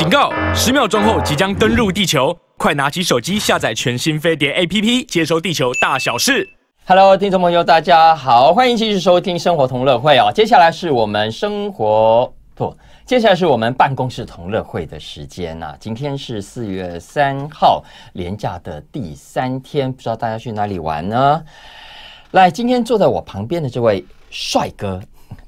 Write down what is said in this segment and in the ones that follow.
警告！十秒钟后即将登陆地球，快拿起手机下载全新飞碟 APP，接收地球大小事。Hello，听众朋友，大家好，欢迎继续收听生活同乐会啊！接下来是我们生活不，接下来是我们办公室同乐会的时间呐、啊。今天是四月三号，连假的第三天，不知道大家去哪里玩呢？来，今天坐在我旁边的这位帅哥。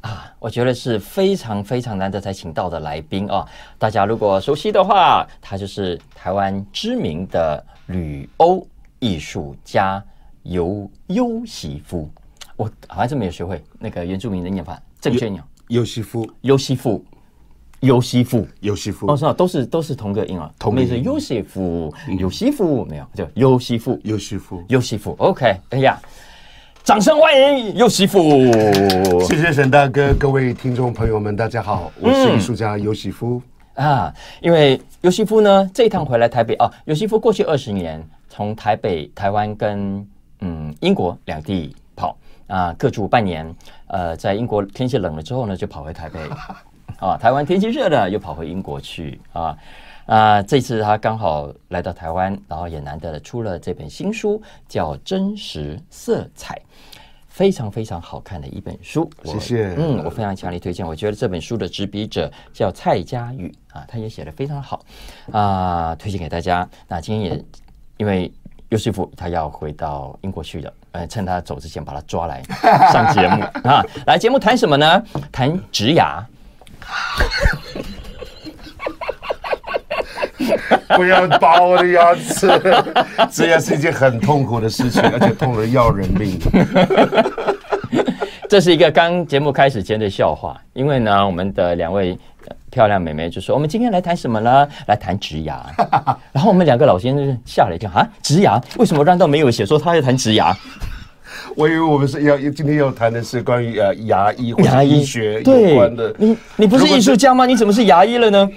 啊，我觉得是非常非常难得才请到的来宾啊！大家如果熟悉的话，他就是台湾知名的旅欧艺术家尤尤西夫。我好像是没有学会那个原住民的念法，正确念。尤西夫，尤西夫，尤西夫，尤西夫。哦，是啊，都是都是同个音啊，同名是尤西夫，尤西夫没有，就尤西夫，尤西夫，尤西夫。OK，哎呀。掌声欢迎优席夫！谢谢沈大哥，各位听众朋友们，大家好，我是艺术家优席夫、嗯、啊。因为优席夫呢，这一趟回来台北啊，优席夫过去二十年从台北、台湾跟嗯英国两地跑啊，各住半年。呃，在英国天气冷了之后呢，就跑回台北 啊。台湾天气热了，又跑回英国去啊。啊，这次他刚好来到台湾，然后也难得的出了这本新书，叫《真实色彩》，非常非常好看的一本书。谢谢，嗯，我非常强烈推荐。我觉得这本书的执笔者叫蔡佳宇啊，他也写得非常好啊，推荐给大家。那今天也因为优席夫他要回到英国去了，呃，趁他走之前把他抓来上节目 啊。来，节目谈什么呢？谈植牙。不要拔我的牙齿，这也是一件很痛苦的事情，而且痛得要人命。这是一个刚节目开始前的笑话，因为呢，我们的两位漂亮妹妹就说：“我们今天来谈什么呢？来谈植牙。”然后我们两个老先生吓了一跳：“啊，植牙？为什么难道没有写说他要谈植牙？” 我以为我们是要今天要谈的是关于呃牙医或者医学有关的。你你不是艺术家吗？你怎么是牙医了呢？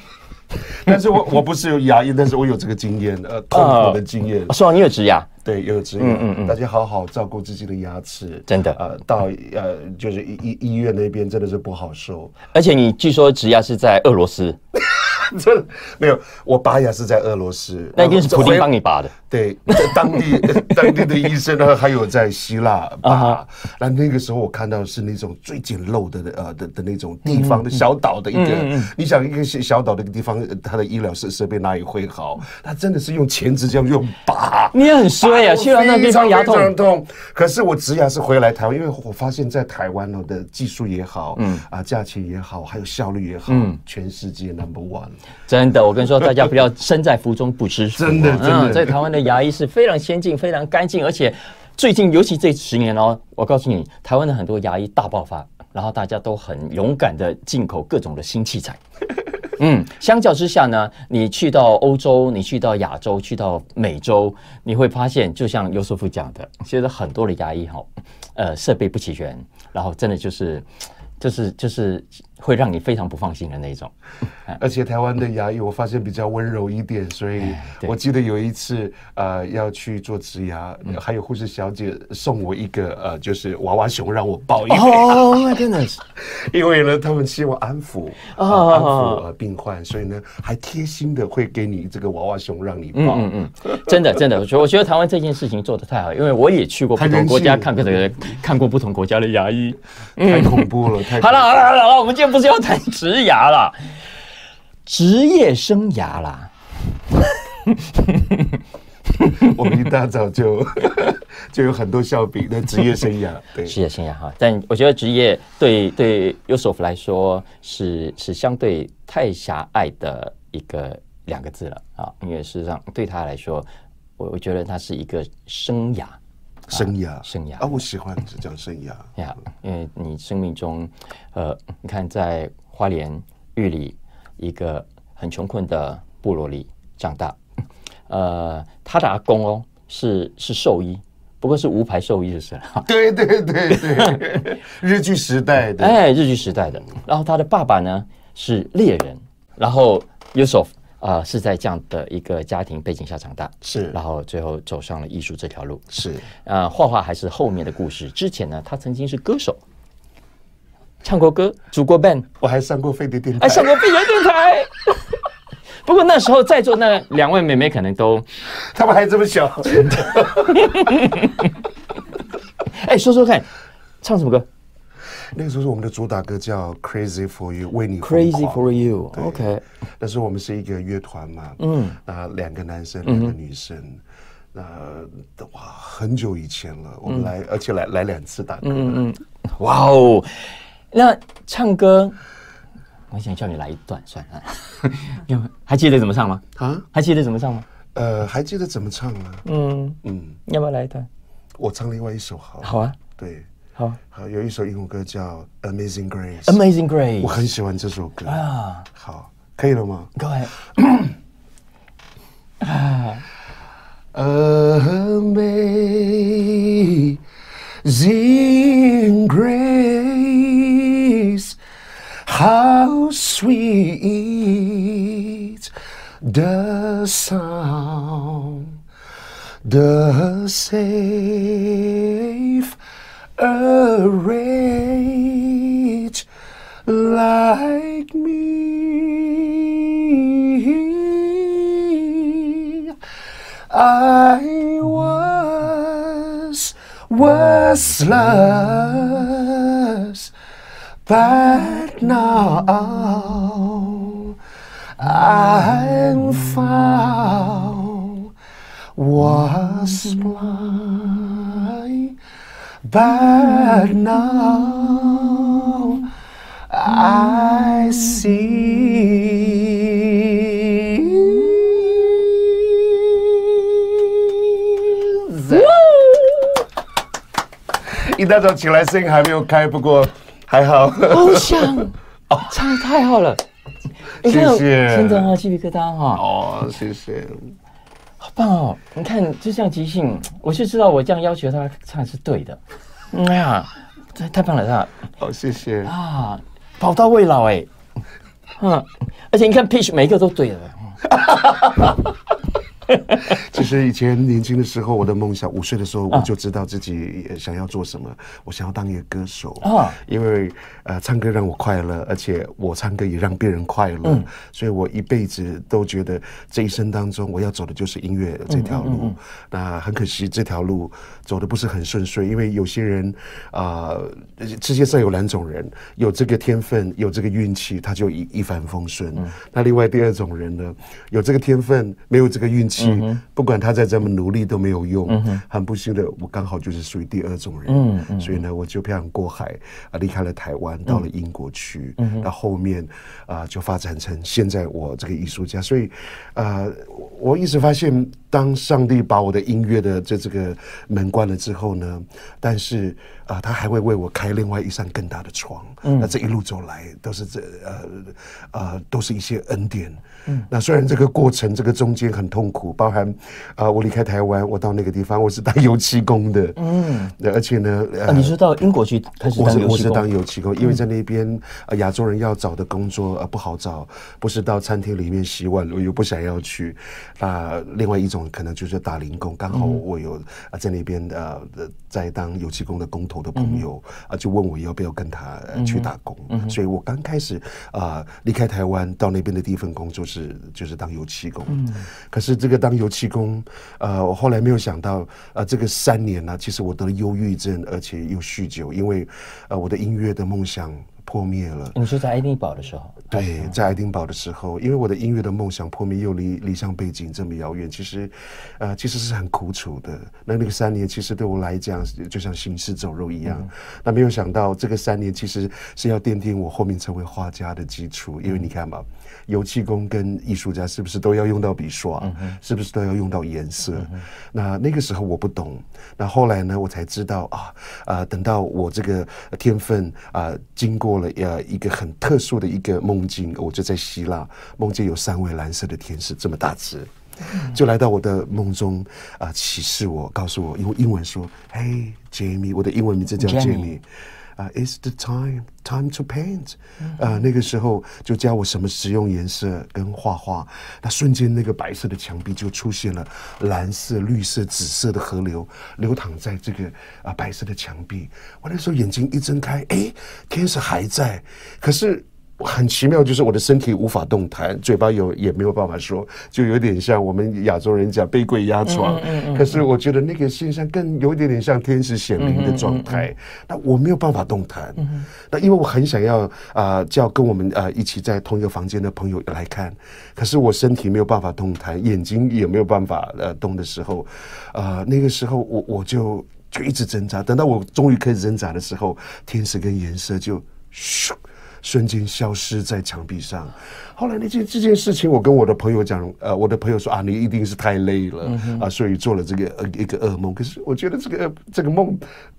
但是我我不是有牙医，但是我有这个经验，呃，痛苦的经验。说、呃、你有植牙，对，有植牙。嗯嗯嗯，大家好好照顾自己的牙齿，真的。呃，到呃，就是医医医院那边真的是不好受。而且你据说植牙是在俄罗斯。这没有，我拔牙是在俄罗斯，那一定是普丁帮你拔的。对，在当地当地的医生呢，还有在希腊拔。那那个时候我看到是那种最简陋的呃的的那种地方的小岛的一个，你想一个小小岛的一个地方，它的医疗设设备哪里会好？他真的是用钳子这样用拔。你也很衰啊，去了那地方牙痛。痛。可是我植牙是回来台湾，因为我发现在台湾呢的技术也好，嗯啊，价钱也好，还有效率也好，嗯，全世界 number one。真的，我跟你说，大家不要身在福中不知福。真的，真的，嗯，在台湾的牙医是非常先进、非常干净，而且最近尤其这十年哦，我告诉你，台湾的很多牙医大爆发，然后大家都很勇敢的进口各种的新器材。嗯，相较之下呢，你去到欧洲，你去到亚洲，去到美洲，你会发现，就像尤师傅讲的，其实很多的牙医哈，呃，设备不齐全，然后真的就是。就是就是会让你非常不放心的那种，而且台湾的牙医我发现比较温柔一点，所以我记得有一次呃要去做植牙，还有护士小姐送我一个呃就是娃娃熊让我抱一个。Oh my goodness！因为呢他们希望安抚安抚呃病患，所以呢还贴心的会给你这个娃娃熊让你抱。嗯嗯嗯，真的真的，我觉得我觉得台湾这件事情做得太好，因为我也去过不同国家 看过的看过不同国家的牙医，太恐怖了。太好了好了好了，我们今天不是要谈职涯啦，职业生涯啦。我们一大早就 就有很多笑柄的职业生涯，对，职业生涯哈。但我觉得职业对对优席夫来说是是相对太狭隘的一个两个字了啊，因为事实上对他来说，我我觉得他是一个生涯。生涯，生涯啊！我喜欢是叫生涯呀，因为你生命中，呃，你看在花莲玉里一个很穷困的部落里长大，呃，他的阿公哦是是兽医，不过是无牌兽医就是了。对对对对，日据时代的，哎，日据时代的。然后他的爸爸呢是猎人，然后优席夫。啊、呃，是在这样的一个家庭背景下长大，是，然后最后走上了艺术这条路，是。啊、呃，画画还是后面的故事。之前呢，他曾经是歌手，唱过歌，组过 band，我还上过飞碟电台，还上过飞碟电台。不过那时候在座那两位妹妹可能都，他们还这么小。哎，说说看，唱什么歌？那个时候是我们的主打歌叫《Crazy for You》，为你 Crazy for You，OK。那时候我们是一个乐团嘛，嗯，啊，两个男生，两个女生，那哇，很久以前了，我们来，而且来来两次打歌，嗯嗯，哇哦，那唱歌，我想叫你来一段算了，还记得怎么唱吗？啊，还记得怎么唱吗？呃，还记得怎么唱吗？嗯。嗯，要不要来一段？我唱另外一首好，好啊，对。好，好，有一首英文歌叫《Amazing Grace》，Amazing Grace，我很喜欢这首歌啊。好，可以了吗？各位，Amazing Grace，How sweet the sound the save a rage like me, I was worthless, but now I'm found was blind. But now I see that。一大早起来声音还没有开，不过还好。好香哦，唱的太好了，谢谢。听着啊，鸡皮疙瘩哈。哦，谢谢。好棒哦！你看，就像即兴，我就知道我这样要求他唱是对的。哎呀，这太棒了，他好，谢谢啊，宝刀未老哎，嗯，而且你看 pitch 每一个都对了。其实以前年轻的时候，我的梦想，五岁的时候我就知道自己想要做什么，我想要当一个歌手啊，因为呃，唱歌让我快乐，而且我唱歌也让别人快乐，嗯、所以我一辈子都觉得这一生当中我要走的就是音乐这条路。嗯嗯嗯、那很可惜，这条路走的不是很顺遂，因为有些人啊，世界上有两种人，有这个天分，有这个运气，他就一一帆风顺。嗯、那另外第二种人呢，有这个天分，没有这个运气。嗯、不管他再怎么努力都没有用。嗯、很不幸的，我刚好就是属于第二种人。所以呢，我就漂洋过海啊，离开了台湾，到了英国去。嗯、哼到后面啊、呃，就发展成现在我这个艺术家。所以啊、呃，我一直发现，当上帝把我的音乐的这这个门关了之后呢，但是啊、呃，他还会为我开另外一扇更大的窗。嗯、那这一路走来，都是这呃呃，都是一些恩典。嗯，那虽然这个过程，这个中间很痛苦，包含啊、呃，我离开台湾，我到那个地方，我是当油漆工的。嗯，而且呢，呃、啊，你是到英国去开始当油漆工？我是当油漆工，因为在那边啊，亚洲人要找的工作呃不好找，不是到餐厅里面洗碗，我又不想要去。啊、呃，另外一种可能就是打零工，刚好我有啊在那边呃在当油漆工的工头的朋友啊，嗯、就问我要不要跟他去打工。所以我刚开始啊离开台湾到那边的第一份工作是就是当油漆工，嗯、可是这个当油漆工，呃，我后来没有想到，呃，这个三年呢、啊，其实我得了忧郁症，而且又酗酒，因为，呃，我的音乐的梦想。破灭了。你说在爱丁堡的时候？对，在爱丁堡的时候，因为我的音乐的梦想破灭，又离离乡背景这么遥远，其实，呃，其实是很苦楚的。那那个三年，其实对我来讲，就像行尸走肉一样。嗯、那没有想到，这个三年其实是要奠定我后面成为画家的基础。因为你看嘛，油漆工跟艺术家是不是都要用到笔刷？嗯、是不是都要用到颜色？嗯、那那个时候我不懂。那后来呢，我才知道啊，啊、呃，等到我这个天分啊、呃，经过。了呃一个很特殊的一个梦境，我就在希腊梦见有三位蓝色的天使这么大只，就来到我的梦中啊、呃、启示我，告诉我用英文说：“Hey Jamie，我的英文名字叫 Jamie。”啊、it's the time, time to paint。啊，那个时候就教我什么使用颜色跟画画。那瞬间，那个白色的墙壁就出现了蓝色、绿色、紫色的河流，流淌在这个啊、白色的墙壁。我那时候眼睛一睁开，哎，天使还在，可是很奇妙，就是我的身体无法动弹，嘴巴有也没有办法说，就有点像我们亚洲人讲被鬼压床。嗯嗯嗯、可是我觉得那个现象更有一点点像天使显灵的状态。那我没有办法动弹。那因为我很想要啊、呃，叫跟我们啊、呃、一起在同一个房间的朋友来看，可是我身体没有办法动弹，眼睛也没有办法呃动的时候，啊、呃，那个时候我我就就一直挣扎。等到我终于可以挣扎的时候，天使跟颜色就咻。瞬间消失在墙壁上。后来那件这件事情，我跟我的朋友讲，呃，我的朋友说啊，你一定是太累了、嗯、啊，所以做了这个呃一个噩梦。可是我觉得这个这个梦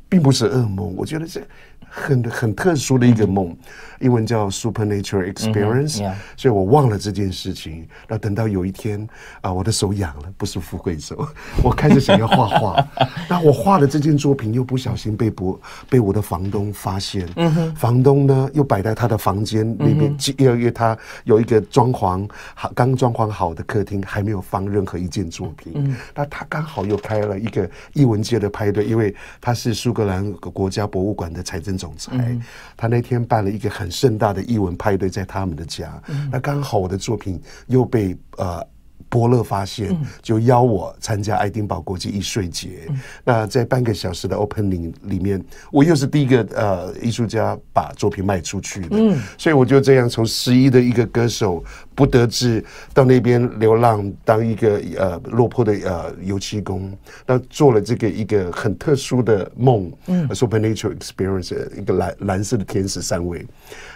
并不是噩梦，我觉得这。很很特殊的一个梦，英文叫 supernatural experience，、嗯、所以我忘了这件事情。那等到有一天啊，我的手痒了，不是富贵手，我开始想要画画。那我画的这件作品又不小心被博被我的房东发现。嗯、房东呢又摆在他的房间那边，因为、他有一个装潢好刚装潢好的客厅，还没有放任何一件作品。嗯、那他刚好又开了一个艺文界的派对，因为他是苏格兰国家博物馆的财政总。总裁，嗯、他那天办了一个很盛大的艺文派对，在他们的家。嗯、那刚好我的作品又被呃。伯乐发现，就邀我参加爱丁堡国际艺术节。嗯、那在半个小时的 opening 里面，我又是第一个呃艺术家把作品卖出去的。嗯，所以我就这样从十一的一个歌手，不得志到那边流浪，当一个呃落魄的呃油漆工，那做了这个一个很特殊的梦。嗯，supernatural experience，一个蓝蓝色的天使三位。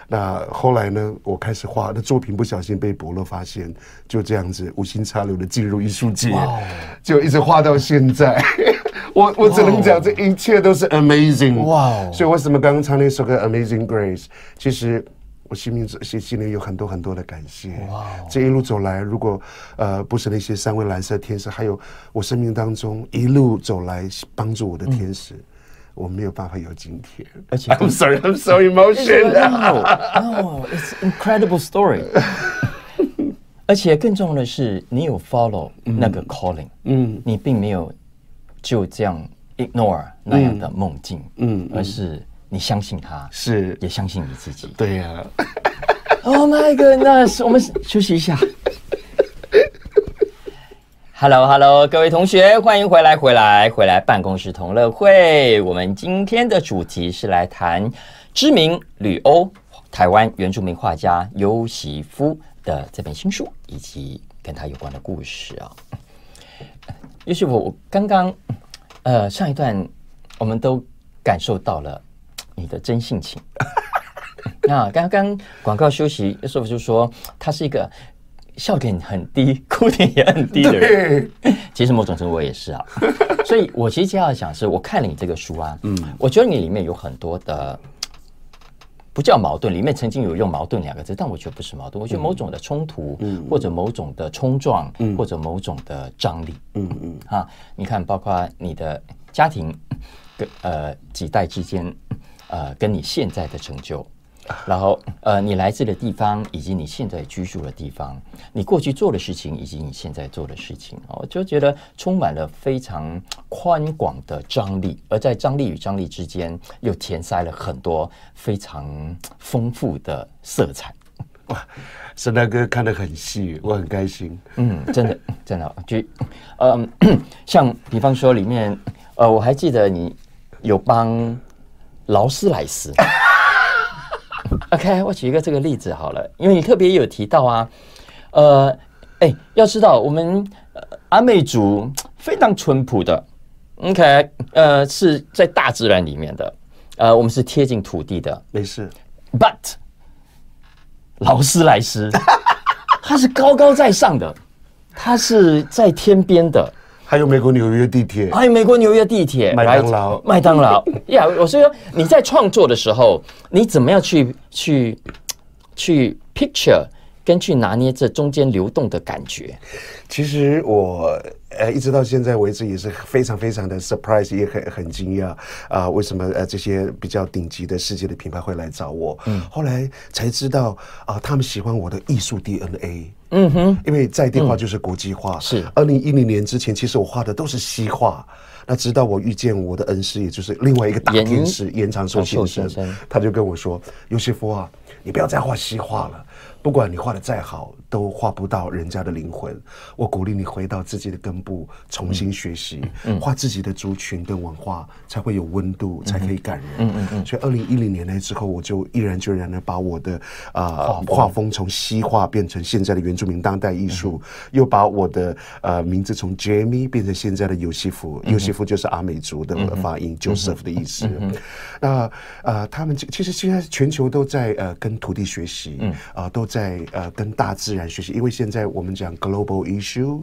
那后来呢？我开始画的作品，不小心被伯乐发现，就这样子无心插柳的进入艺术界就一直画到现在。我我只能讲，这一切都是 amazing。哇所以为什么刚刚唱那首歌《Amazing Grace》？其实我心里心心里有很多很多的感谢。哇这一路走来，如果呃不是那些三位蓝色天使，还有我生命当中一路走来帮助我的天使。嗯我没有办法有今天，而且 I'm sorry, I'm so emotional. No, no, it's incredible story. 而且更重要的是，你有 follow 那个 calling，嗯，你并没有就这样 ignore 那样的梦境，嗯，而是你相信他，是也相信你自己。对呀。Oh my goodness，我们休息一下。Hello，Hello，hello, 各位同学，欢迎回来，回来，回来！办公室同乐会，我们今天的主题是来谈知名旅欧台湾原住民画家尤席夫的这本新书，以及跟他有关的故事啊。优席夫，我刚刚呃上一段我们都感受到了你的真性情。那刚刚广告休息，优席夫就说他是一个。笑点很低，哭点也很低的人，其实某种程度我也是啊。所以我其实要想是，我看了你这个书啊，嗯，我觉得你里面有很多的不叫矛盾，里面曾经有用矛盾两个字，但我觉得不是矛盾，我觉得某种的冲突，嗯，或者某种的冲撞，嗯，或者某种的张力，嗯嗯，啊，你看，包括你的家庭跟呃几代之间，呃，跟你现在的成就。然后，呃，你来自的地方，以及你现在居住的地方，你过去做的事情，以及你现在做的事情，我就觉得充满了非常宽广的张力，而在张力与张力之间，又填塞了很多非常丰富的色彩。哇，沈大哥看得很细，我很开心。嗯，真的，真的，就，嗯、呃，像比方说里面，呃，我还记得你有帮劳斯莱斯。OK，我举一个这个例子好了，因为你特别有提到啊，呃，哎，要知道我们、呃、阿美族非常淳朴的，OK，呃，是在大自然里面的，呃，我们是贴近土地的，没事。But 劳斯莱斯，它是高高在上的，它是在天边的。还有美国纽约地铁，还有美国纽约地铁，麦当劳，麦当劳 呀！我是说你在创作的时候，你怎么样去去去 picture 跟去拿捏这中间流动的感觉？其实我呃，一直到现在为止也是非常非常的 surprise，也很很惊讶啊，为什么呃这些比较顶级的世界的品牌会来找我？嗯，后来才知道啊，他们喜欢我的艺术 DNA。嗯哼，因为在地化就是国际化。嗯、是，二零一零年之前，其实我画的都是西画。那直到我遇见我的恩师，也就是另外一个大天使严长寿先生，他就跟我说：“尤西夫啊，你不要再画西画了。”不管你画的再好，都画不到人家的灵魂。我鼓励你回到自己的根部，重新学习，画自己的族群跟文化，才会有温度，才可以感人。嗯嗯嗯。所以二零一零年那之后，我就毅然决然的把我的啊画风从西画变成现在的原住民当代艺术，又把我的呃名字从 Jamie 变成现在的尤西夫。尤西夫就是阿美族的发音，Joseph 的意思。那呃，他们其实现在全球都在呃跟土地学习，啊都。在呃跟大自然学习，因为现在我们讲 global issue，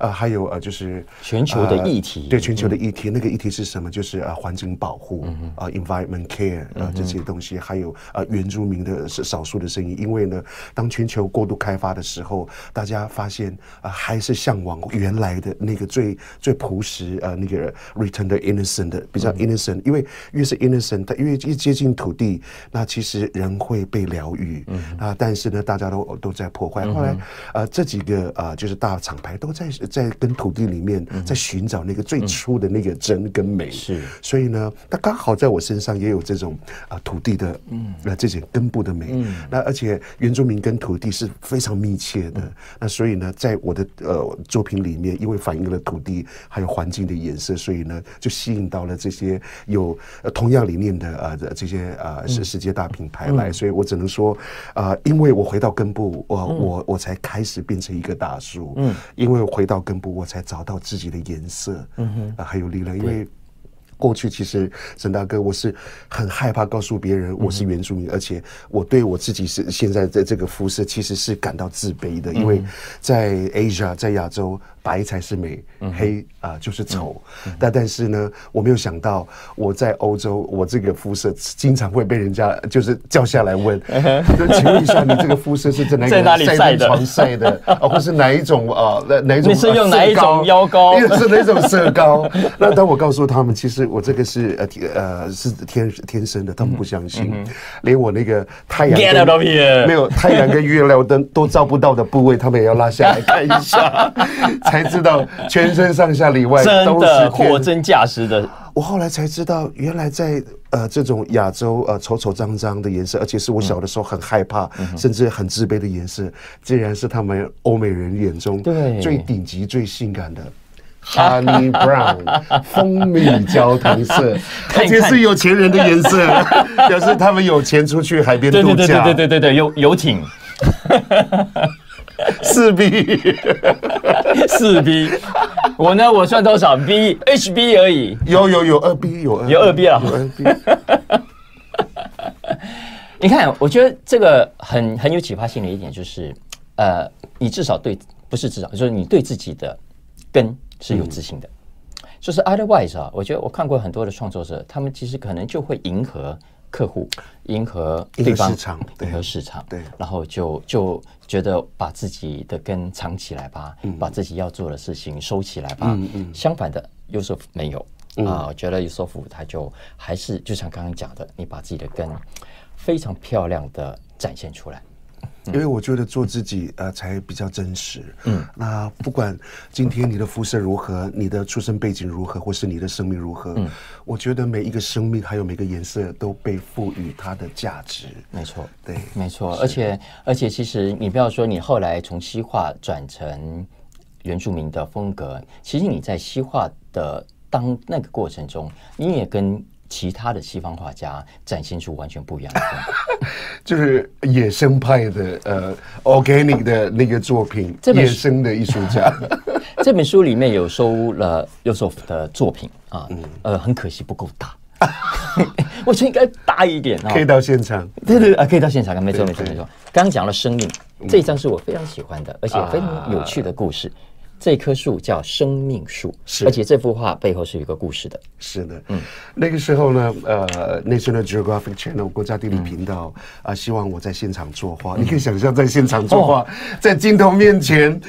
呃还有呃就是全球的议题，对全球的议题，那个议题是什么？就是呃环境保护，啊 environment care，呃这些东西，还有呃原住民的是少数的声音。因为呢，当全球过度开发的时候，大家发现啊还是向往原来的那个最最朴实呃那个 return the innocent 的比较 innocent，因为越是 innocent，它越越接近土地，那其实人会被疗愈，嗯啊但是呢。大家都都在破坏。后来，呃，这几个呃，就是大厂牌都在在跟土地里面在寻找那个最初的那个真跟美。是，所以呢，它刚好在我身上也有这种啊土地的，嗯，那这些根部的美。嗯那而且原住民跟土地是非常密切的。那所以呢，在我的呃作品里面，因为反映了土地还有环境的颜色，所以呢，就吸引到了这些有同样理念的呃这些呃世世界大品牌来。所以我只能说，啊，因为我会。回到根部，我我我才开始变成一个大树。嗯，因为回到根部，我才找到自己的颜色。嗯哼，啊，还有力量。因为过去其实沈大哥，我是很害怕告诉别人我是原住民，而且我对我自己是现在的这个肤色其实是感到自卑的。因为在 Asia，在亚洲。白才是美，黑啊、呃、就是丑。但但是呢，我没有想到我在欧洲，我这个肤色经常会被人家就是叫下来问，就请问一下，你这个肤色是在哪里晒的床晒的，或是哪一种啊？哪一种？你是用哪一种腰膏？是哪种色膏？那当我告诉他们，其实我这个是呃呃是天天生的，他们不相信，连我那个太阳没有太阳跟月亮灯都照不到的部位，他们也要拉下来看一下。才 知道全身上下里外都是货真价实的。我后来才知道，原来在呃这种亚洲呃丑丑脏脏的颜色，而且是我小的时候很害怕，甚至很自卑的颜色，竟然是他们欧美人眼中最顶级、最性感的 Honey Brown 蜂蜜焦糖色，而且是有钱人的颜色，表示他们有钱出去海边度假。对对对对对对，游游艇。四 B，四 B，我呢？我算多少 B？HB 而已。有有有二 B，有二有二 B 啊。有二 B。你看，我觉得这个很很有启发性的一点就是，呃，你至少对，不是至少，就是你对自己的根是有自信的。嗯、就是 otherwise 啊，我觉得我看过很多的创作者，他们其实可能就会迎合。客户迎合对方，迎合市场，对，然后就就觉得把自己的根藏起来吧，把自己要做的事情收起来吧。相反的，Yusuf 没有。啊，我觉得 Yusuf 他就还是就像刚刚讲的，你把自己的根非常漂亮的展现出来。因为我觉得做自己呃才比较真实。嗯，那不管今天你的肤色如何，你的出生背景如何，或是你的生命如何，嗯，我觉得每一个生命还有每个颜色都被赋予它的价值。没错，对，没错。而且而且，其实你不要说你后来从西化转成原住民的风格，其实你在西化的当那个过程中，你也跟。其他的西方画家展现出完全不一样的风格，就是野生派的呃，organic 的那个作品，野生的艺术家。这本书里面有收了 Yusuf 的作品啊，嗯、呃，很可惜不够大，我觉得应该大一点啊。可以到现场，对对啊，可以到现场，没错没错没错。刚刚讲了生命，这一张是我非常喜欢的，而且非常有趣的故事。啊这棵树叫生命树，是，而且这幅画背后是有一个故事的。是的，嗯，那个时候呢，呃，National Geographic Channel 国家地理频道啊，希望我在现场作画。你可以想象，在现场作画，在镜头面前，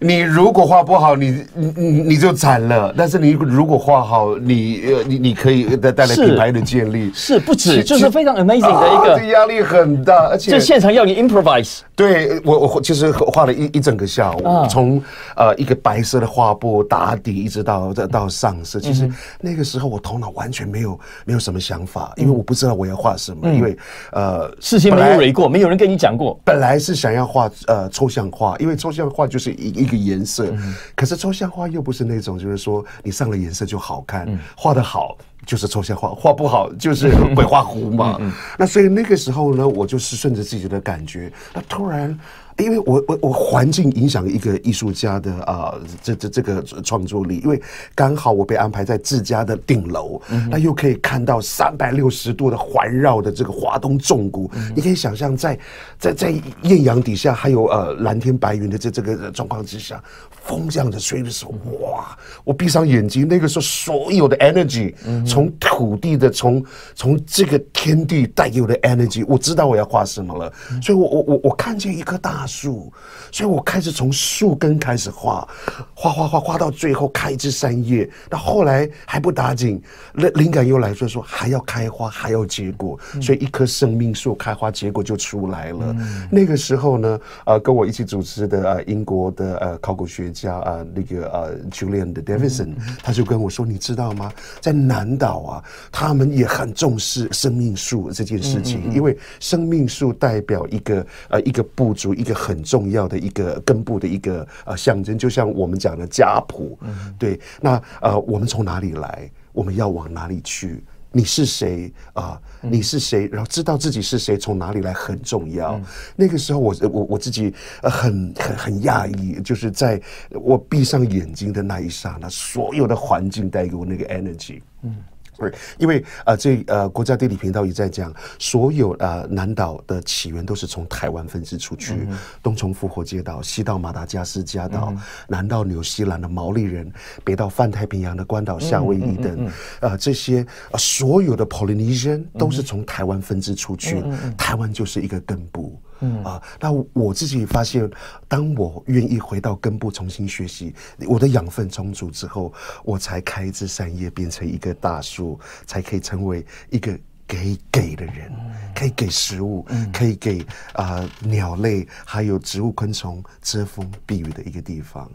你如果画不好，你你你就惨了。但是你如果画好，你呃你你可以带带来品牌的建立，是，是不止，就是非常 amazing 的一个，压、啊、力很大，而且就现场要你 improvise。对我我其实画了一一整个下午，啊、从呃一个白色的画布打底，一直到到到上色。其实那个时候我头脑完全没有没有什么想法，因为我不知道我要画什么，嗯、因为呃事先没有蕊过，没有人跟你讲过。本来是想要画呃抽象画，因为抽象画就是一一个颜色，嗯、可是抽象画又不是那种就是说你上了颜色就好看，画的好。就是抽象画，画不好就是鬼画糊嘛。那所以那个时候呢，我就是顺着自己的感觉，那突然。因为我我我环境影响一个艺术家的啊、呃，这这这个创作力，因为刚好我被安排在自家的顶楼，嗯、那又可以看到三百六十度的环绕的这个华东重谷，嗯、你可以想象在在在艳阳底下，还有呃蓝天白云的这这个状况之下，风这样子吹的时候，哇！我闭上眼睛，那个时候所有的 energy，从土地的从从这个天地带给我的 energy，我知道我要画什么了，所以我我我我看见一棵大。树，所以我开始从树根开始画，画画画画到最后开一枝散叶。那后来还不打紧，灵灵感又来说说还要开花，还要结果，所以一棵生命树开花结果就出来了。嗯、那个时候呢，呃，跟我一起主持的呃英国的呃考古学家啊、呃，那个呃 Julian 的 Davidson，他就跟我说，你知道吗？在南岛啊，他们也很重视生命树这件事情，因为生命树代表一个呃一个部族一个。很重要的一个根部的一个呃象征，就像我们讲的家谱，嗯、对。那呃，我们从哪里来？我们要往哪里去？你是谁啊？你是谁？然后知道自己是谁，从哪里来很重要。嗯、那个时候我，我我我自己很很很讶异，就是在我闭上眼睛的那一刹那，所有的环境带给我那个 energy。嗯。对，因为呃，这呃，国家地理频道也在讲，所有呃南岛的起源都是从台湾分支出去，嗯、东从复活节岛，西到马达加斯加岛，嗯、南到纽西兰的毛利人，北到泛太平洋的关岛、夏威夷等，呃，这些呃所有的 Polynesian 都是从台湾分支出去，台湾就是一个根部。嗯啊，那我自己发现，当我愿意回到根部重新学习，我的养分充足之后，我才开枝散叶，变成一个大树，才可以成为一个给给的人，可以给食物，可以给啊、呃、鸟类还有植物昆虫遮风避雨的一个地方，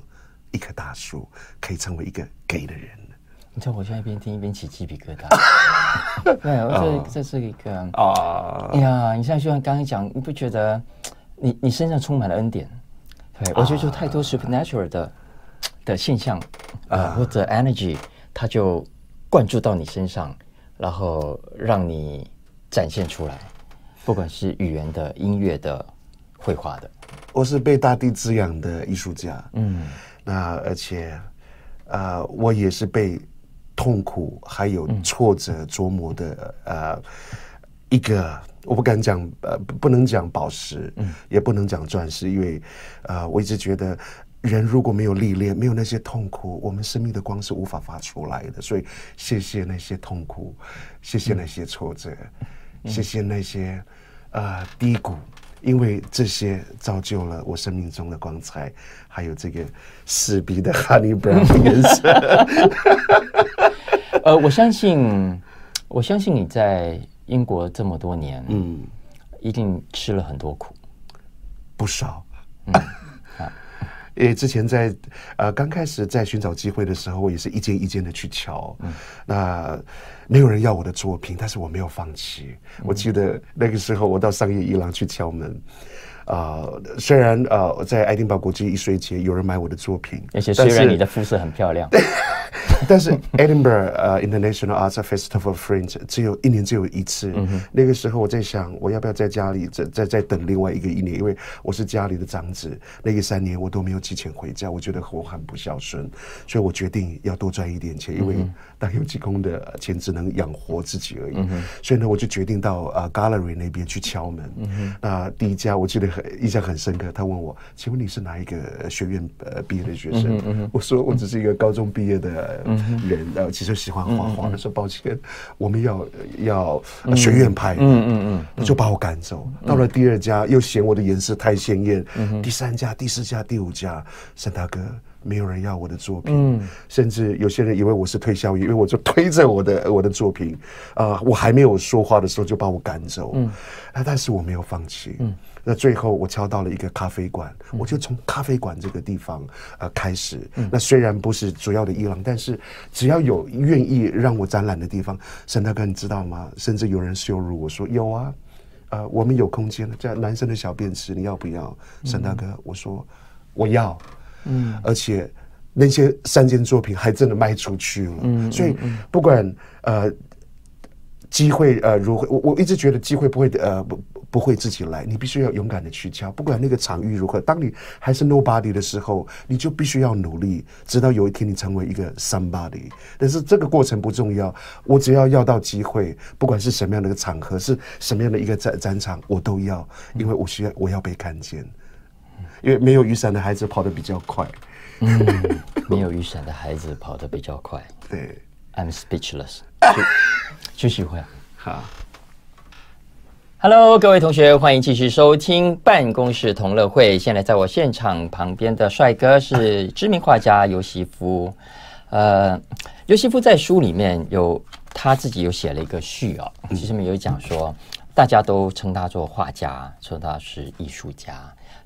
一棵大树可以成为一个给的人。你知道我现在一边听一边起鸡皮疙瘩。对，我这这是一个啊，哎呀，你现在就像刚刚讲，你不觉得你你身上充满了恩典？对，我觉得就太多 supernatural 的的现象啊，或者 energy，它就灌注到你身上，然后让你展现出来，不管是语言的、音乐的、绘画的。我是被大地滋养的艺术家，嗯，那而且呃，我也是被。痛苦还有挫折琢磨的呃一个，我不敢讲呃不能讲宝石，嗯，也不能讲钻石，因为呃我一直觉得人如果没有历练，没有那些痛苦，我们生命的光是无法发出来的。所以谢谢那些痛苦，谢谢那些挫折，谢谢那些呃低谷。因为这些造就了我生命中的光彩，还有这个死鼻的 honey brown 颜色。呃，我相信，我相信你在英国这么多年，嗯，一定吃了很多苦，不少。嗯，啊，因为之前在呃刚开始在寻找机会的时候，我也是一间一间的去敲，嗯，那。没有人要我的作品，但是我没有放弃。我记得那个时候，我到商业一郎去敲门。啊、呃，虽然呃，在爱丁堡国际艺术节有人买我的作品，而且虽然你的肤色很漂亮，但是 Edinburgh 呃 International Arts Festival Fringe 只有一年只有一次。嗯、那个时候我在想，我要不要在家里再再再等另外一个一年？因为我是家里的长子，那个三年我都没有寄钱回家，我觉得我很不孝顺，所以我决定要多赚一点钱，因为当有机工的钱只能养活自己而已。嗯、所以呢，我就决定到呃 Gallery 那边去敲门。那、嗯呃、第一家我记得很印象很深刻，他问我，请问你是哪一个学院呃毕业的学生？我说我只是一个高中毕业的人，呃，其实喜欢画画他，说抱歉，我们要要学院派，嗯嗯嗯，就把我赶走。到了第二家，又嫌我的颜色太鲜艳，第三家、第四家、第五家，沈大哥。没有人要我的作品，嗯、甚至有些人以为我是推销员，因为我就推着我的我的作品，啊、呃，我还没有说话的时候就把我赶走，嗯，但是我没有放弃，嗯，那最后我敲到了一个咖啡馆，嗯、我就从咖啡馆这个地方呃开始，嗯、那虽然不是主要的伊朗，但是只要有愿意让我展览的地方，沈大哥你知道吗？甚至有人羞辱我说有啊，呃，我们有空间了，这男生的小便池你要不要？沈大哥，我说我要。嗯，而且那些三件作品还真的卖出去了，嗯，所以不管呃机会呃如何，我我一直觉得机会不会呃不不会自己来，你必须要勇敢的去敲，不管那个场域如何，当你还是 nobody 的时候，你就必须要努力，直到有一天你成为一个 somebody。但是这个过程不重要，我只要要到机会，不管是什么样的一个场合，是什么样的一个展展场，我都要，因为我需要我要被看见。因为没有雨伞的孩子跑得比较快，嗯，没有雨伞的孩子跑得比较快。对，I'm speechless。继续会好，Hello，各位同学，欢迎继续收听办公室同乐会。现在在我现场旁边的帅哥是知名画家尤西夫。呃，尤西夫在书里面有他自己有写了一个序哦，其实里面有讲说，大家都称他做画家，说他是艺术家。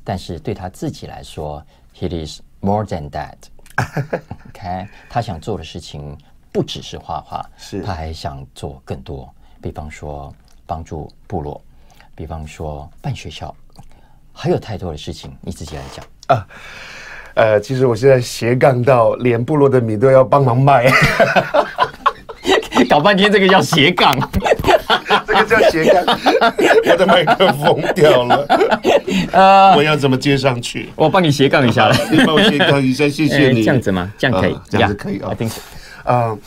但是对他自己来说，He is more than that。OK，他想做的事情不只是画画，是他还想做更多，比方说帮助部落，比方说办学校，还有太多的事情，你自己来讲啊。呃，其实我现在斜杠到连部落的米都要帮忙卖。搞半天这个叫斜杠，这个叫斜杠，我的麦克风掉了，呃，我要怎么接上去？我帮你斜杠一下了，你帮我斜杠一下，谢谢你。这样子吗？这样可以，这样子可以啊。I think so. 呃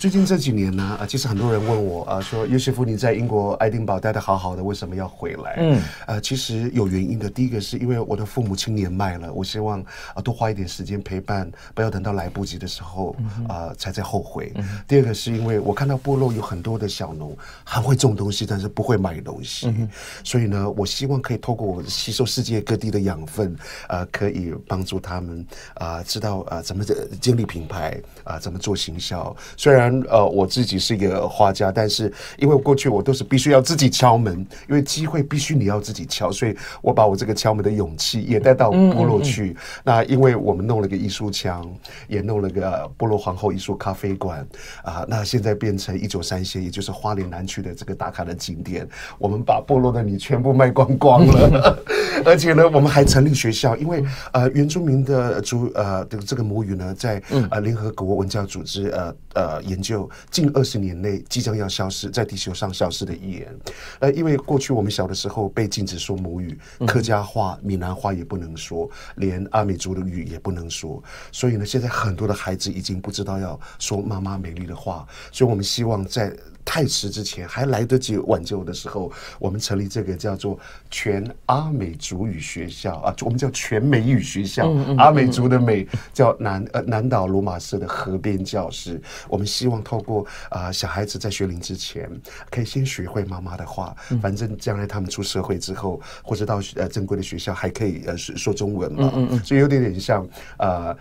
最近这几年呢，啊，其实很多人问我啊，说游锡夫你在英国爱丁堡待得好好的，为什么要回来？嗯，呃，其实有原因的。第一个是因为我的父母亲年迈了，我希望啊多花一点时间陪伴，不要等到来不及的时候啊才在后悔。嗯、第二个是因为我看到部落有很多的小农很会种东西，但是不会买东西，嗯、所以呢，我希望可以透过我吸收世界各地的养分，啊，可以帮助他们啊知道啊怎么建立品牌啊怎么做行销。虽然呃，我自己是一个画家，但是因为过去我都是必须要自己敲门，因为机会必须你要自己敲，所以我把我这个敲门的勇气也带到部落去。嗯嗯嗯，那因为我们弄了个艺术墙，也弄了个部落皇后艺术咖啡馆啊，那现在变成一九三线，也就是花莲南区的这个打卡的景点。我们把部落的米全部卖光光了，而且呢，我们还成立学校，因为呃原住民的族呃这个这个母语呢，在呃联合国文教组织呃呃研。究近二十年内即将要消失，在地球上消失的语言。呃，因为过去我们小的时候被禁止说母语，客家话、闽南话也不能说，连阿美族的语也不能说。所以呢，现在很多的孩子已经不知道要说妈妈美丽的话。所以我们希望在。太迟之前还来得及挽救的时候，我们成立这个叫做全阿美族语学校啊，我们叫全美语学校。嗯嗯、阿美族的美叫南呃南岛罗马社的河边教室。我们希望透过啊、呃、小孩子在学龄之前，可以先学会妈妈的话，反正将来他们出社会之后，或者到呃正规的学校，还可以呃说说中文嘛。嗯嗯、所以有点点像呃。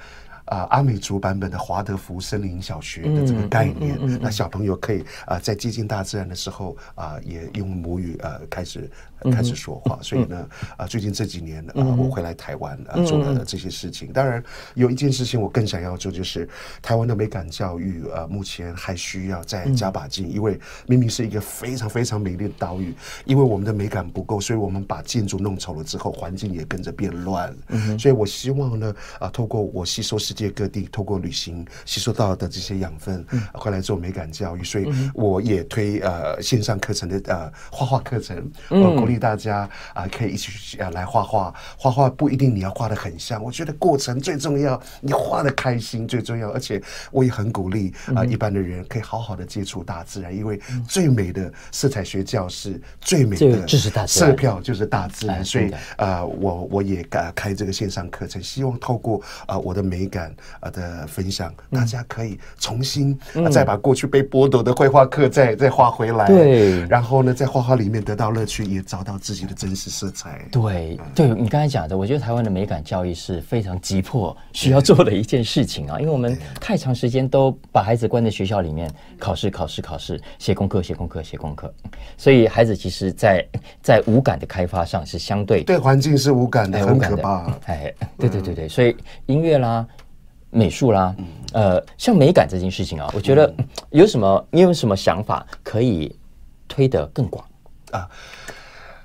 啊，阿美族版本的华德福森林小学的这个概念，嗯嗯嗯、那小朋友可以啊，在接近大自然的时候啊，也用母语呃开始开始说话。所以呢，啊，最近这几年啊，我回来台湾啊，做了这些事情。当然，有一件事情我更想要做，就是台湾的美感教育啊，目前还需要再加把劲，因为明明是一个非常非常美丽的岛屿，因为我们的美感不够，所以我们把建筑弄丑了之后，环境也跟着变乱。所以我希望呢，啊，透过我吸收世界各地透过旅行吸收到的这些养分，回来做美感教育，所以我也推呃线上课程的呃画画课程，我鼓励大家啊可以一起呃来画画。画画不一定你要画的很像，我觉得过程最重要，你画的开心最重要。而且我也很鼓励啊一般的人可以好好的接触大自然，因为最美的色彩学教室，最美的就是大色票就是大自然。所以啊我我也开开这个线上课程，希望透过啊我的美感。感啊的分享，大家可以重新再把过去被剥夺的绘画课再再画回来，对，然后呢，在画画里面得到乐趣，也找到自己的真实色彩。对，对你刚才讲的，我觉得台湾的美感教育是非常急迫需要做的一件事情啊，因为我们太长时间都把孩子关在学校里面，考试考试考试，写功课写功课写功课，所以孩子其实在在无感的开发上是相对对环境是无感的，很可怕。哎，对对对对，所以音乐啦。美术啦，呃，像美感这件事情啊，我觉得有什么，你有什么想法可以推得更广？啊？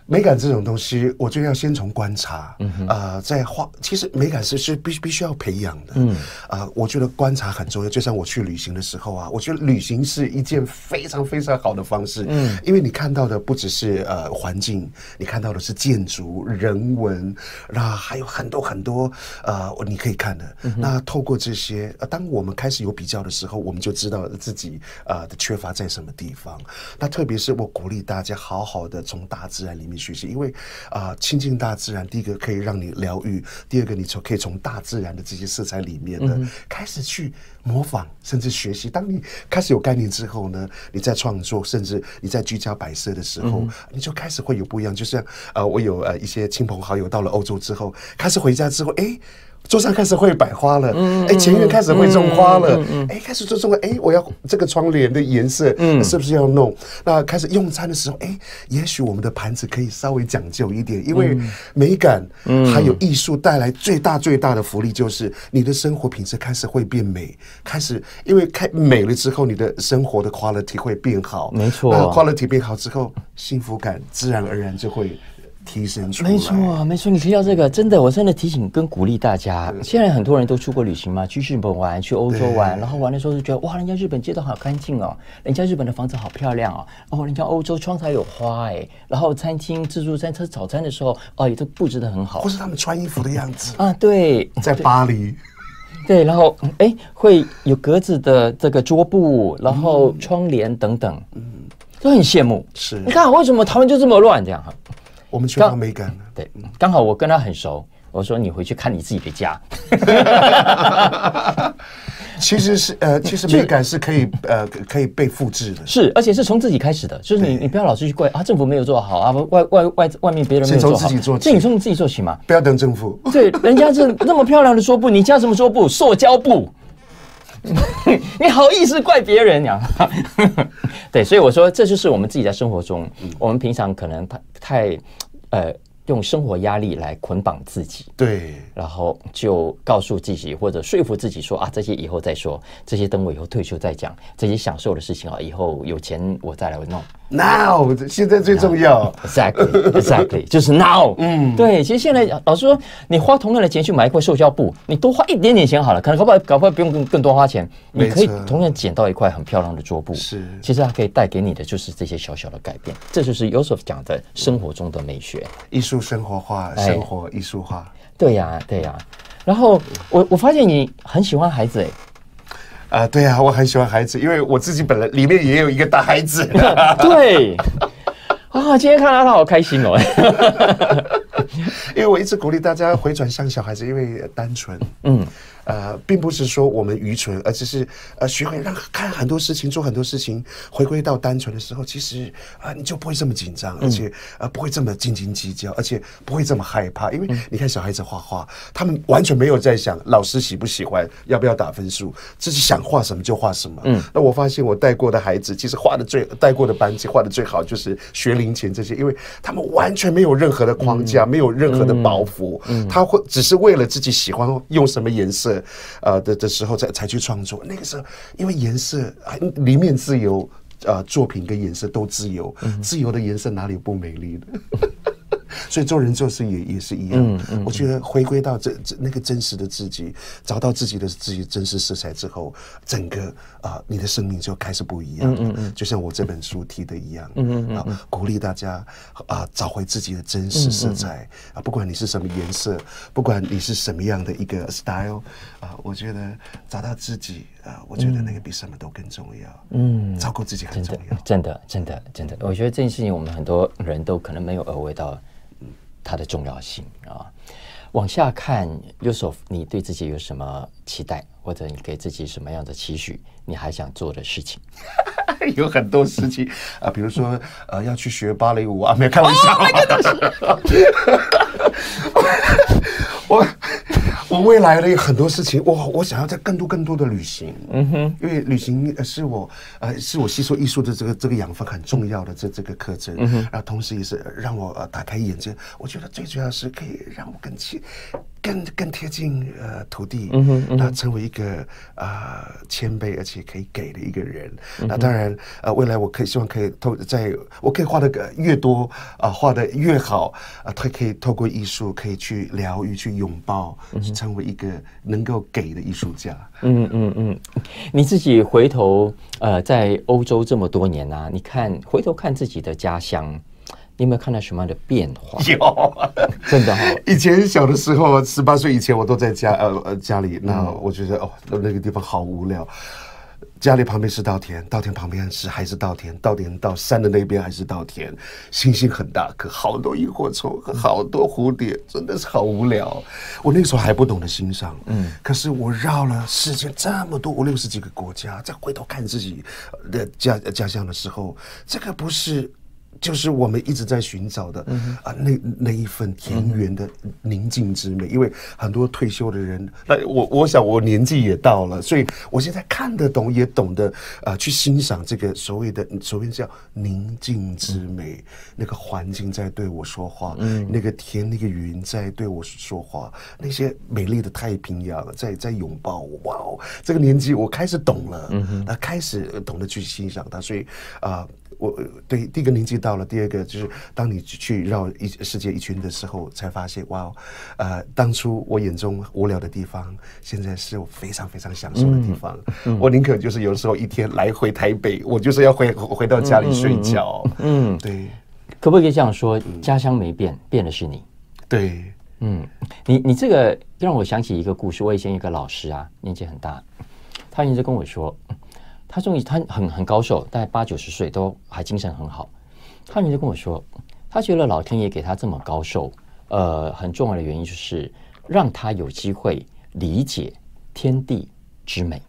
美感这种东西，我觉得要先从观察，嗯哼，呃，在画，其实美感是是必必须要培养的，嗯，啊、呃，我觉得观察很重要。就像我去旅行的时候啊，我觉得旅行是一件非常非常好的方式，嗯，因为你看到的不只是呃环境，你看到的是建筑、人文，那还有很多很多呃你可以看的。嗯、那透过这些，呃，当我们开始有比较的时候，我们就知道自己呃的缺乏在什么地方。那特别是我鼓励大家好好的从大自然里面。学习，因为啊，亲近大自然，第一个可以让你疗愈，第二个你从可以从大自然的这些色彩里面呢，嗯、开始去模仿，甚至学习。当你开始有概念之后呢，你在创作，甚至你在居家摆设的时候，嗯、你就开始会有不一样。就像呃，我有呃一些亲朋好友到了欧洲之后，开始回家之后，哎。桌上开始会摆花了，哎，前院开始会种花了，哎，开始做种了，哎，我要这个窗帘的颜色，嗯，是不是要弄？那开始用餐的时候，哎，也许我们的盘子可以稍微讲究一点，因为美感，还有艺术带来最大最大的福利就是你的生活品质开始会变美，开始因为开美了之后，你的生活的 quality 会变好，没错，那 quality 变好之后，幸福感自然而然就会。提升出来，没错，没错。你提到这个，真的，我真的提醒跟鼓励大家。现在很多人都出国旅行嘛，去日本玩，去欧洲玩，然后玩的时候就觉得哇，人家日本街道好干净哦，人家日本的房子好漂亮哦，哦，人家欧洲窗台有花哎，然后餐厅自助餐吃早餐的时候哦，也都布置的很好，或是他们穿衣服的样子。啊，对，在巴黎，对，然后哎，会有格子的这个桌布，然后窗帘等等，嗯，都很羡慕。是，你看为什么台湾就这么乱这样？哈？我们缺乏美感。对，刚好我跟他很熟，我说你回去看你自己的家。其实是呃，其实美感是可以呃可以被复制的。是，而且是从自己开始的，就是你你不要老是去怪啊，政府没有做好啊，外外外外面别人没有做好，自己做起，这你从自己做起嘛，不要等政府。对，人家是那么漂亮的桌布，你加什么桌布？塑胶布，你好意思怪别人呀？对，所以我说这就是我们自己在生活中，我们平常可能太太。呃，用生活压力来捆绑自己，对，然后就告诉自己或者说服自己说啊，这些以后再说，这些等我以后退休再讲，这些享受的事情啊，以后有钱我再来弄。Now，现在最重要。Exactly，Exactly，就是 Now。嗯，对，其实现在老师说，你花同样的钱去买一块塑胶布，你多花一点点钱好了，可能搞不好搞不好不用更更多花钱，你可以同样捡到一块很漂亮的桌布。是，其实它可以带给你的就是这些小小的改变，这就是 Yosef 讲的生活中的美学，艺术生活化，生活艺术化。对呀，对呀。然后我我发现你很喜欢孩子，哎。啊，对啊，我很喜欢孩子，因为我自己本来里面也有一个大孩子。对，啊，今天看到他好开心哦，因为我一直鼓励大家回转向小孩子，因为单纯，嗯。呃，并不是说我们愚蠢，而只是呃，学会让看很多事情、做很多事情，回归到单纯的时候，其实啊、呃，你就不会这么紧张，而且呃，不会这么斤斤计较，而且不会这么害怕。因为你看小孩子画画，他们完全没有在想老师喜不喜欢，要不要打分数，自己想画什么就画什么。嗯，那我发现我带过的孩子，其实画的最带过的班级画的最好，就是学龄前这些，因为他们完全没有任何的框架，嗯、没有任何的包袱，嗯，他会只是为了自己喜欢用什么颜色。呃的的时候才才去创作，那个时候因为颜色很，里面自由，呃，作品跟颜色都自由，嗯、自由的颜色哪里不美丽的？所以做人做事也也是一样，嗯嗯、我觉得回归到这这那个真实的自己，找到自己的自己真实色彩之后，整个啊、呃，你的生命就开始不一样。嗯嗯，嗯就像我这本书提的一样，嗯嗯啊，鼓励大家啊、呃，找回自己的真实色彩、啊，不管你是什么颜色，不管你是什么样的一个 style 啊，我觉得找到自己啊，我觉得那个比什么都更重要。嗯，照顾自己很重要，真的，真的，真的，真的。我觉得这件事情，我们很多人都可能没有耳闻到。它的重要性啊！往下看，Yusof，你对自己有什么期待，或者你给自己什么样的期许？你还想做的事情？有很多事情啊，比如说呃，要去学芭蕾舞啊，没有开玩笑。Oh 我我未来的有很多事情，我我想要在更多更多的旅行，嗯哼，因为旅行是我呃是我吸收艺术的这个这个养分很重要的这这个课程，嗯哼，然后同时也是让我呃打开眼界。我觉得最主要是可以让我更亲更更贴近呃土地，嗯哼，然后成为一个啊谦卑而且可以给的一个人。那当然呃未来我可以希望可以透在我可以画的越多啊画的越好啊，他可以透过艺术可以去疗愈去。拥抱，成为一个能够给的艺术家。嗯嗯嗯，你自己回头呃，在欧洲这么多年啊，你看回头看自己的家乡，你有没有看到什么样的变化？有，真的哈。以前小的时候，十八岁以前，我都在家呃呃家里，那我觉得哦，那个地方好无聊。家里旁边是稻田，稻田旁边是还是稻田，稻田到山的那边还是稻田。星星很大，可好多萤火虫和好多蝴蝶，真的是好无聊。我那个时候还不懂得欣赏，嗯，可是我绕了世界这么多五六十几个国家，再回头看自己的家家乡的时候，这个不是。就是我们一直在寻找的啊，那那一份田园的宁静之美。因为很多退休的人，那我我想我年纪也到了，所以我现在看得懂，也懂得啊，去欣赏这个所谓的所谓叫宁静之美。那个环境在对我说话，嗯那个天，那个云在对我说话，那些美丽的太平洋在在拥抱我。哇哦，这个年纪我开始懂了，啊，开始懂得去欣赏它。所以啊。我对第一个年纪到了，第二个就是当你去绕一世界一圈的时候，才发现哇，呃，当初我眼中无聊的地方，现在是我非常非常享受的地方。嗯嗯、我宁可就是有时候一天来回台北，我就是要回回到家里睡觉。嗯，对。可不可以这样说？家乡没变，变的是你。对，嗯，你你这个让我想起一个故事。我以前一个老师啊，年纪很大，他一直跟我说。他终于，他很很高寿，大概八九十岁都还精神很好。他就跟我说，他觉得老天爷给他这么高寿，呃，很重要的原因就是让他有机会理解天地之美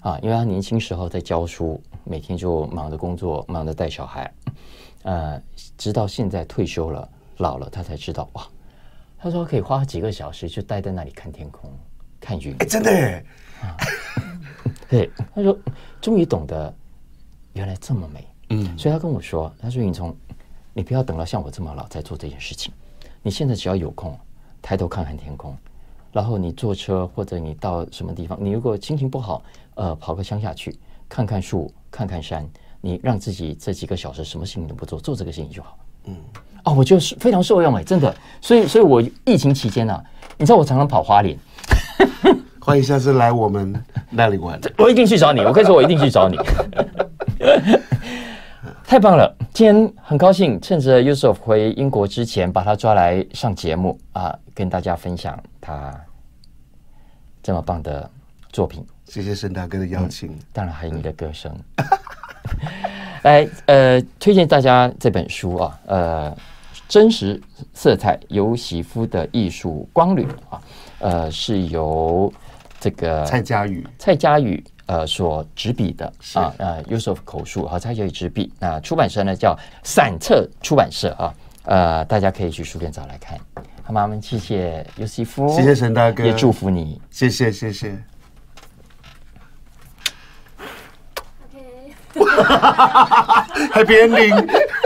啊。因为他年轻时候在教书，每天就忙着工作，忙着带小孩，呃，直到现在退休了，老了，他才知道哇。他说可以花几个小时就待在那里看天空，看云。哎，真的对，他说终于懂得原来这么美，嗯，所以他跟我说，他说云聪，你不要等到像我这么老再做这件事情，你现在只要有空，抬头看看天空，然后你坐车或者你到什么地方，你如果心情不好，呃，跑个乡下去看看树，看看山，你让自己这几个小时什么事情都不做，做这个事情就好，嗯，哦，我觉得是非常受用哎，真的，所以，所以我疫情期间呢、啊，你知道我常常跑花莲。欢迎下次来我们 那里玩，我一定去找你。我可以说，我一定去找你。太棒了！今天很高兴，趁着 Yusof 回英国之前，把他抓来上节目啊，跟大家分享他这么棒的作品。谢谢沈大哥的邀请，嗯、当然还有你的歌声。来，呃，推荐大家这本书啊，呃，真实色彩尤喜夫的艺术光旅啊，呃，是由。这个蔡佳宇，蔡佳宇呃所执笔的啊，呃，Yusof 口述和蔡佳宇执笔，那出版社呢叫散册出版社啊，呃，大家可以去书店找来看。好吗？我们谢谢尤席夫，谢谢沈大哥，也祝福你，谢谢谢谢。OK，Happy ending。